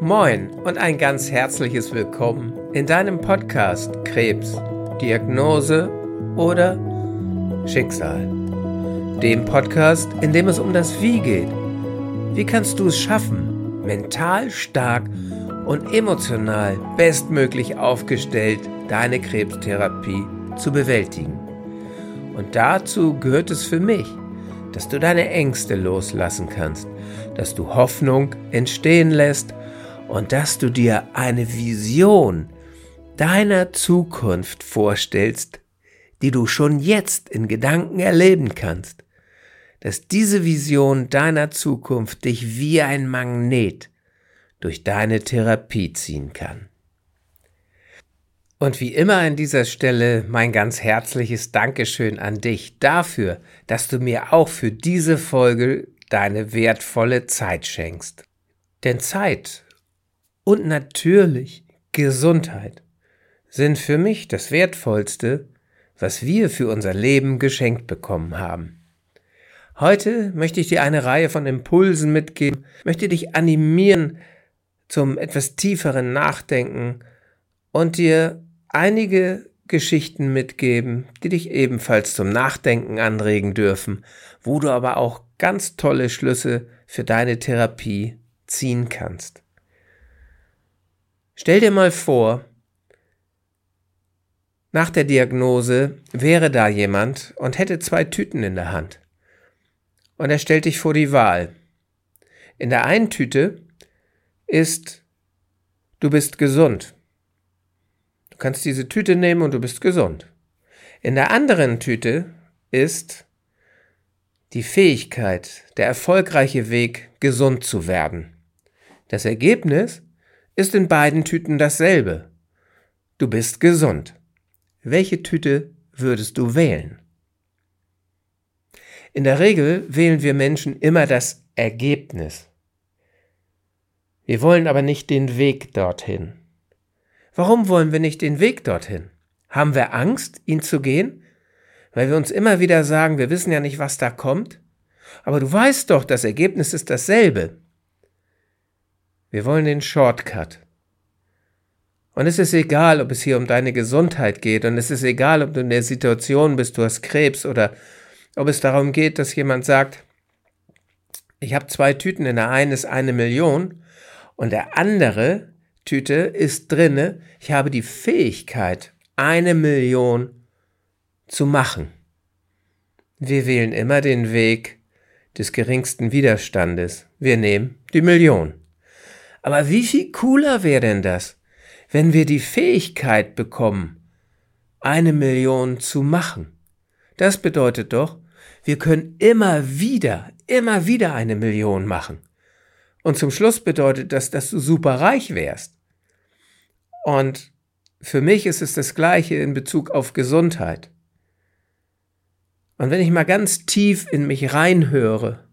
Moin und ein ganz herzliches Willkommen in deinem Podcast Krebs, Diagnose oder Schicksal. Dem Podcast, in dem es um das Wie geht. Wie kannst du es schaffen, mental stark und emotional bestmöglich aufgestellt deine Krebstherapie zu bewältigen? Und dazu gehört es für mich, dass du deine Ängste loslassen kannst, dass du Hoffnung entstehen lässt und dass du dir eine Vision deiner Zukunft vorstellst, die du schon jetzt in Gedanken erleben kannst, dass diese Vision deiner Zukunft dich wie ein Magnet durch deine Therapie ziehen kann. Und wie immer an dieser Stelle mein ganz herzliches Dankeschön an dich dafür, dass du mir auch für diese Folge deine wertvolle Zeit schenkst. Denn Zeit und natürlich Gesundheit sind für mich das Wertvollste, was wir für unser Leben geschenkt bekommen haben. Heute möchte ich dir eine Reihe von Impulsen mitgeben, möchte dich animieren zum etwas tieferen Nachdenken und dir einige Geschichten mitgeben, die dich ebenfalls zum Nachdenken anregen dürfen, wo du aber auch ganz tolle Schlüsse für deine Therapie ziehen kannst. Stell dir mal vor, nach der Diagnose wäre da jemand und hätte zwei Tüten in der Hand. Und er stellt dich vor die Wahl. In der einen Tüte ist, du bist gesund. Du kannst diese Tüte nehmen und du bist gesund. In der anderen Tüte ist die Fähigkeit, der erfolgreiche Weg, gesund zu werden. Das Ergebnis ist in beiden Tüten dasselbe. Du bist gesund. Welche Tüte würdest du wählen? In der Regel wählen wir Menschen immer das Ergebnis. Wir wollen aber nicht den Weg dorthin. Warum wollen wir nicht den Weg dorthin? Haben wir Angst, ihn zu gehen? Weil wir uns immer wieder sagen, wir wissen ja nicht, was da kommt? Aber du weißt doch, das Ergebnis ist dasselbe. Wir wollen den Shortcut. Und es ist egal, ob es hier um deine Gesundheit geht und es ist egal, ob du in der Situation bist, du hast Krebs oder ob es darum geht, dass jemand sagt, ich habe zwei Tüten, in der einen ist eine Million und der andere Tüte ist drinne, ich habe die Fähigkeit, eine Million zu machen. Wir wählen immer den Weg des geringsten Widerstandes. Wir nehmen die Million. Aber wie viel cooler wäre denn das, wenn wir die Fähigkeit bekommen, eine Million zu machen? Das bedeutet doch, wir können immer wieder, immer wieder eine Million machen. Und zum Schluss bedeutet das, dass du super reich wärst. Und für mich ist es das Gleiche in Bezug auf Gesundheit. Und wenn ich mal ganz tief in mich reinhöre,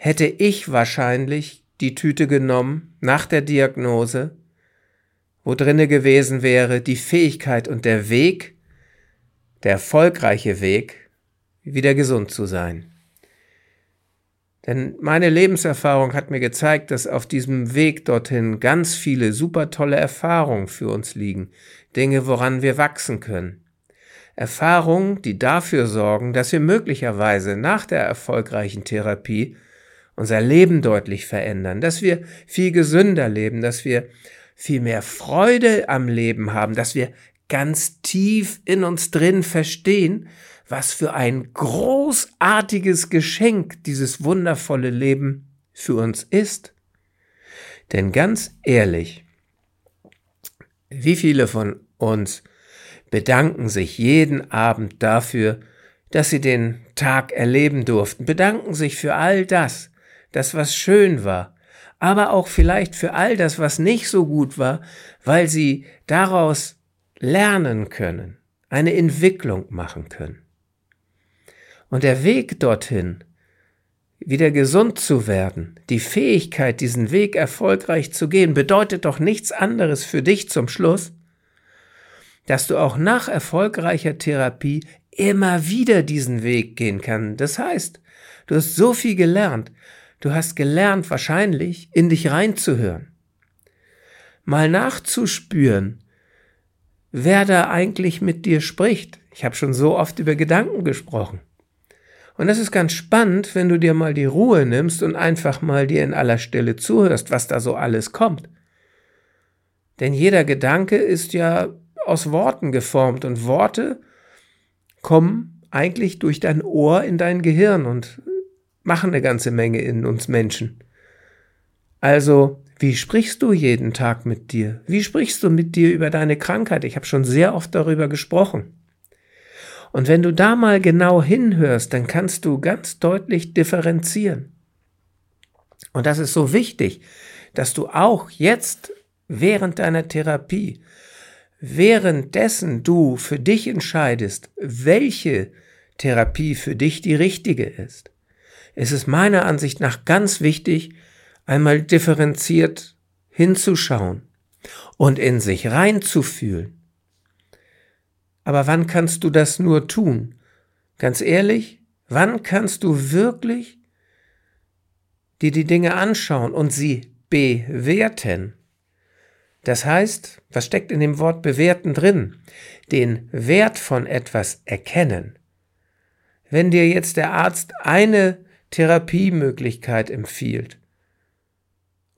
hätte ich wahrscheinlich die Tüte genommen nach der Diagnose, wo drinne gewesen wäre die Fähigkeit und der Weg, der erfolgreiche Weg, wieder gesund zu sein. Denn meine Lebenserfahrung hat mir gezeigt, dass auf diesem Weg dorthin ganz viele super tolle Erfahrungen für uns liegen, Dinge, woran wir wachsen können. Erfahrungen, die dafür sorgen, dass wir möglicherweise nach der erfolgreichen Therapie unser Leben deutlich verändern, dass wir viel gesünder leben, dass wir viel mehr Freude am Leben haben, dass wir ganz tief in uns drin verstehen, was für ein großartiges Geschenk dieses wundervolle Leben für uns ist. Denn ganz ehrlich, wie viele von uns bedanken sich jeden Abend dafür, dass sie den Tag erleben durften, bedanken sich für all das, das was schön war, aber auch vielleicht für all das, was nicht so gut war, weil sie daraus lernen können, eine Entwicklung machen können. Und der Weg dorthin, wieder gesund zu werden, die Fähigkeit, diesen Weg erfolgreich zu gehen, bedeutet doch nichts anderes für dich zum Schluss, dass du auch nach erfolgreicher Therapie immer wieder diesen Weg gehen kannst. Das heißt, du hast so viel gelernt, Du hast gelernt, wahrscheinlich in dich reinzuhören. Mal nachzuspüren, wer da eigentlich mit dir spricht. Ich habe schon so oft über Gedanken gesprochen. Und das ist ganz spannend, wenn du dir mal die Ruhe nimmst und einfach mal dir in aller Stille zuhörst, was da so alles kommt. Denn jeder Gedanke ist ja aus Worten geformt und Worte kommen eigentlich durch dein Ohr in dein Gehirn und machen eine ganze Menge in uns Menschen. Also, wie sprichst du jeden Tag mit dir? Wie sprichst du mit dir über deine Krankheit? Ich habe schon sehr oft darüber gesprochen. Und wenn du da mal genau hinhörst, dann kannst du ganz deutlich differenzieren. Und das ist so wichtig, dass du auch jetzt während deiner Therapie, währenddessen du für dich entscheidest, welche Therapie für dich die richtige ist, ist es meiner Ansicht nach ganz wichtig, einmal differenziert hinzuschauen und in sich reinzufühlen. Aber wann kannst du das nur tun? Ganz ehrlich, wann kannst du wirklich dir die Dinge anschauen und sie bewerten? Das heißt, was steckt in dem Wort bewerten drin? Den Wert von etwas erkennen. Wenn dir jetzt der Arzt eine Therapiemöglichkeit empfiehlt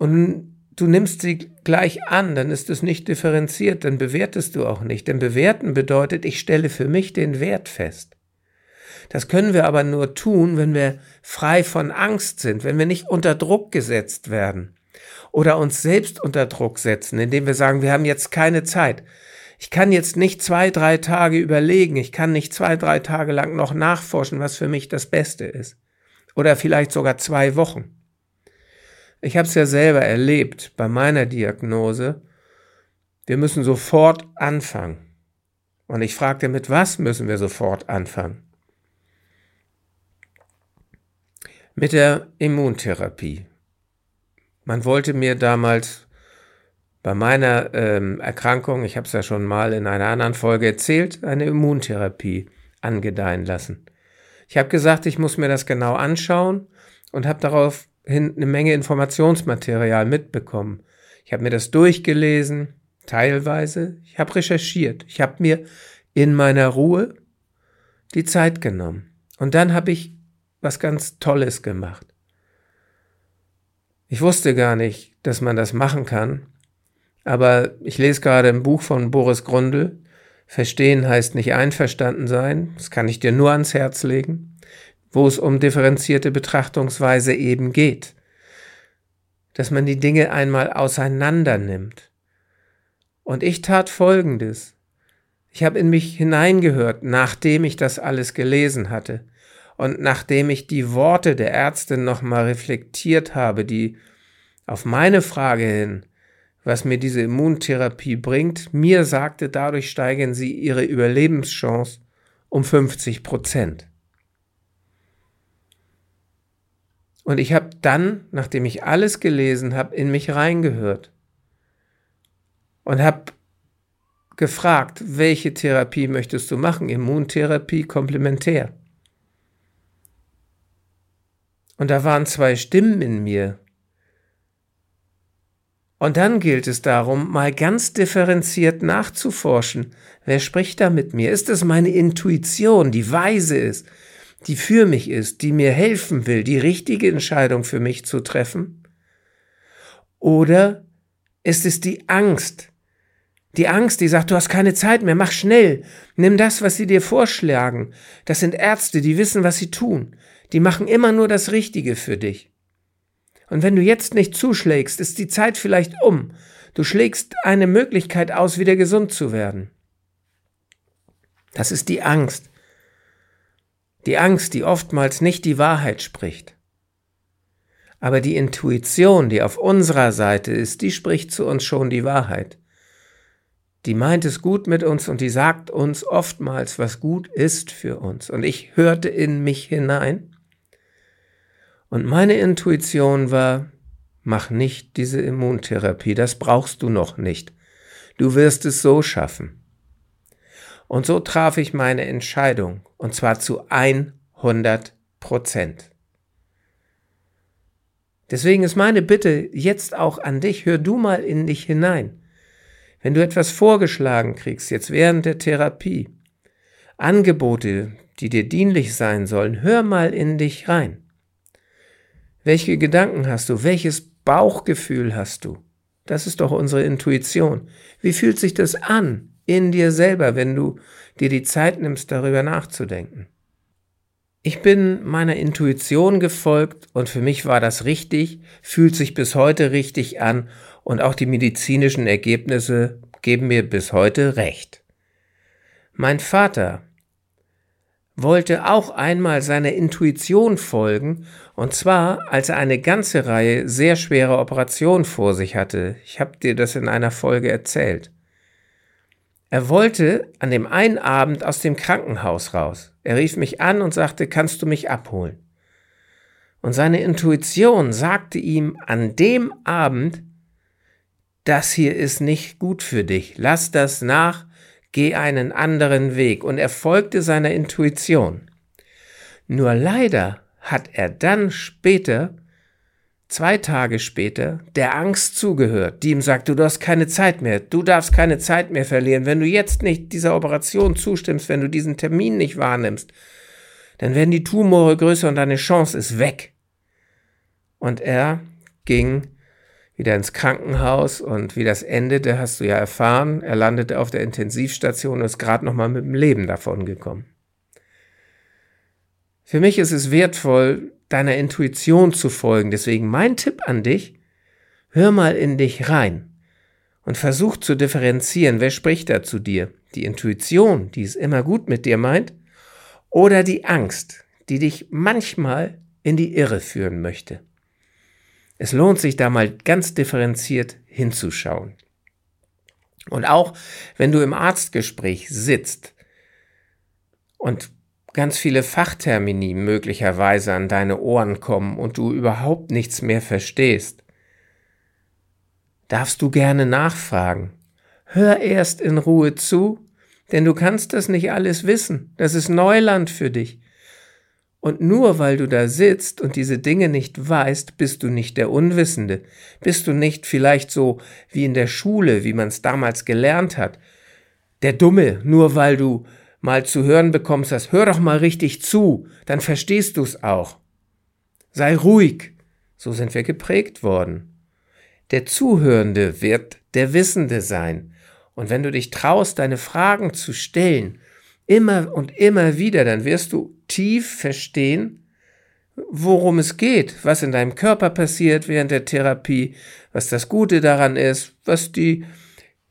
und du nimmst sie gleich an, dann ist es nicht differenziert, dann bewertest du auch nicht. Denn bewerten bedeutet, ich stelle für mich den Wert fest. Das können wir aber nur tun, wenn wir frei von Angst sind, wenn wir nicht unter Druck gesetzt werden oder uns selbst unter Druck setzen, indem wir sagen, wir haben jetzt keine Zeit. Ich kann jetzt nicht zwei, drei Tage überlegen, ich kann nicht zwei, drei Tage lang noch nachforschen, was für mich das Beste ist. Oder vielleicht sogar zwei Wochen. Ich habe es ja selber erlebt bei meiner Diagnose. Wir müssen sofort anfangen. Und ich fragte, mit was müssen wir sofort anfangen? Mit der Immuntherapie. Man wollte mir damals bei meiner ähm, Erkrankung, ich habe es ja schon mal in einer anderen Folge erzählt, eine Immuntherapie angedeihen lassen. Ich habe gesagt, ich muss mir das genau anschauen und habe darauf hin eine Menge Informationsmaterial mitbekommen. Ich habe mir das durchgelesen, teilweise. Ich habe recherchiert. Ich habe mir in meiner Ruhe die Zeit genommen. Und dann habe ich was ganz Tolles gemacht. Ich wusste gar nicht, dass man das machen kann, aber ich lese gerade ein Buch von Boris Grundl. Verstehen heißt nicht einverstanden sein. Das kann ich dir nur ans Herz legen wo es um differenzierte Betrachtungsweise eben geht. Dass man die Dinge einmal auseinander nimmt. Und ich tat Folgendes. Ich habe in mich hineingehört, nachdem ich das alles gelesen hatte und nachdem ich die Worte der Ärztin nochmal reflektiert habe, die auf meine Frage hin, was mir diese Immuntherapie bringt, mir sagte, dadurch steigern sie ihre Überlebenschance um 50 Prozent. Und ich habe dann, nachdem ich alles gelesen habe, in mich reingehört und habe gefragt, welche Therapie möchtest du machen? Immuntherapie, komplementär. Und da waren zwei Stimmen in mir. Und dann gilt es darum, mal ganz differenziert nachzuforschen. Wer spricht da mit mir? Ist es meine Intuition, die weise ist? die für mich ist, die mir helfen will, die richtige Entscheidung für mich zu treffen? Oder ist es die Angst? Die Angst, die sagt, du hast keine Zeit mehr, mach schnell, nimm das, was sie dir vorschlagen. Das sind Ärzte, die wissen, was sie tun. Die machen immer nur das Richtige für dich. Und wenn du jetzt nicht zuschlägst, ist die Zeit vielleicht um. Du schlägst eine Möglichkeit aus, wieder gesund zu werden. Das ist die Angst. Die Angst, die oftmals nicht die Wahrheit spricht. Aber die Intuition, die auf unserer Seite ist, die spricht zu uns schon die Wahrheit. Die meint es gut mit uns und die sagt uns oftmals, was gut ist für uns. Und ich hörte in mich hinein. Und meine Intuition war, mach nicht diese Immuntherapie, das brauchst du noch nicht. Du wirst es so schaffen. Und so traf ich meine Entscheidung, und zwar zu 100 Prozent. Deswegen ist meine Bitte jetzt auch an dich, hör du mal in dich hinein. Wenn du etwas vorgeschlagen kriegst, jetzt während der Therapie, Angebote, die dir dienlich sein sollen, hör mal in dich rein. Welche Gedanken hast du? Welches Bauchgefühl hast du? Das ist doch unsere Intuition. Wie fühlt sich das an in dir selber, wenn du dir die Zeit nimmst, darüber nachzudenken? Ich bin meiner Intuition gefolgt und für mich war das richtig, fühlt sich bis heute richtig an und auch die medizinischen Ergebnisse geben mir bis heute recht. Mein Vater wollte auch einmal seiner Intuition folgen, und zwar als er eine ganze Reihe sehr schwerer Operationen vor sich hatte. Ich habe dir das in einer Folge erzählt. Er wollte an dem einen Abend aus dem Krankenhaus raus. Er rief mich an und sagte, kannst du mich abholen? Und seine Intuition sagte ihm an dem Abend, das hier ist nicht gut für dich, lass das nach, geh einen anderen Weg. Und er folgte seiner Intuition. Nur leider hat er dann später zwei Tage später der Angst zugehört, die ihm sagt, du hast keine Zeit mehr, du darfst keine Zeit mehr verlieren. Wenn du jetzt nicht dieser Operation zustimmst, wenn du diesen Termin nicht wahrnimmst, dann werden die Tumore größer und deine Chance ist weg. Und er ging wieder ins Krankenhaus und wie das endete, hast du ja erfahren. Er landete auf der Intensivstation und ist gerade noch mal mit dem Leben davon gekommen. Für mich ist es wertvoll, deiner Intuition zu folgen. Deswegen mein Tipp an dich, hör mal in dich rein und versuch zu differenzieren, wer spricht da zu dir. Die Intuition, die es immer gut mit dir meint, oder die Angst, die dich manchmal in die Irre führen möchte. Es lohnt sich da mal ganz differenziert hinzuschauen. Und auch wenn du im Arztgespräch sitzt und ganz viele Fachtermini möglicherweise an deine Ohren kommen und du überhaupt nichts mehr verstehst, darfst du gerne nachfragen. Hör erst in Ruhe zu, denn du kannst das nicht alles wissen. Das ist Neuland für dich. Und nur weil du da sitzt und diese Dinge nicht weißt, bist du nicht der Unwissende. Bist du nicht vielleicht so wie in der Schule, wie man es damals gelernt hat. Der Dumme, nur weil du mal zu hören bekommst, das hör doch mal richtig zu, dann verstehst du es auch. Sei ruhig. So sind wir geprägt worden. Der Zuhörende wird der Wissende sein. Und wenn du dich traust, deine Fragen zu stellen, immer und immer wieder, dann wirst du tief verstehen, worum es geht, was in deinem Körper passiert während der Therapie, was das Gute daran ist, was die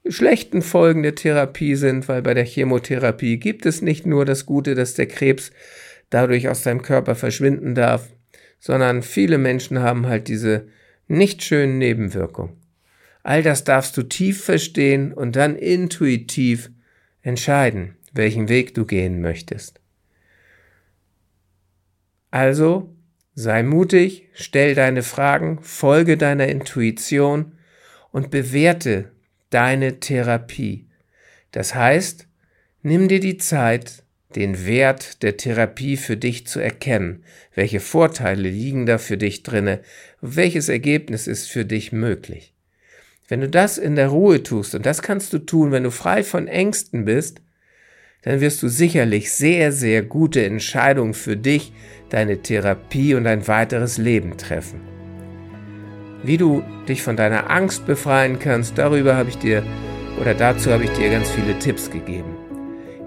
schlechten Folgen der Therapie sind, weil bei der Chemotherapie gibt es nicht nur das Gute, dass der Krebs dadurch aus deinem Körper verschwinden darf, sondern viele Menschen haben halt diese nicht schönen Nebenwirkungen. All das darfst du tief verstehen und dann intuitiv entscheiden, welchen Weg du gehen möchtest. Also sei mutig, stell deine Fragen, folge deiner Intuition und bewerte deine Therapie. Das heißt, nimm dir die Zeit, den Wert der Therapie für dich zu erkennen. Welche Vorteile liegen da für dich drinne? Welches Ergebnis ist für dich möglich? Wenn du das in der Ruhe tust, und das kannst du tun, wenn du frei von Ängsten bist, dann wirst du sicherlich sehr, sehr gute Entscheidungen für dich, deine Therapie und dein weiteres Leben treffen. Wie du dich von deiner Angst befreien kannst, darüber habe ich dir oder dazu habe ich dir ganz viele Tipps gegeben.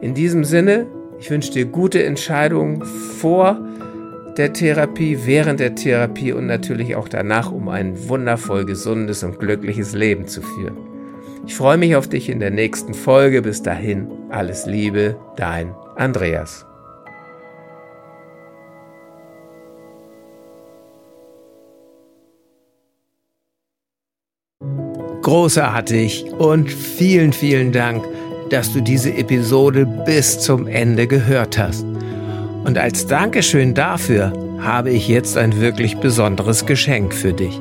In diesem Sinne, ich wünsche dir gute Entscheidungen vor der Therapie, während der Therapie und natürlich auch danach, um ein wundervoll gesundes und glückliches Leben zu führen. Ich freue mich auf dich in der nächsten Folge. Bis dahin, alles Liebe, dein Andreas. Großartig und vielen, vielen Dank, dass du diese Episode bis zum Ende gehört hast. Und als Dankeschön dafür habe ich jetzt ein wirklich besonderes Geschenk für dich.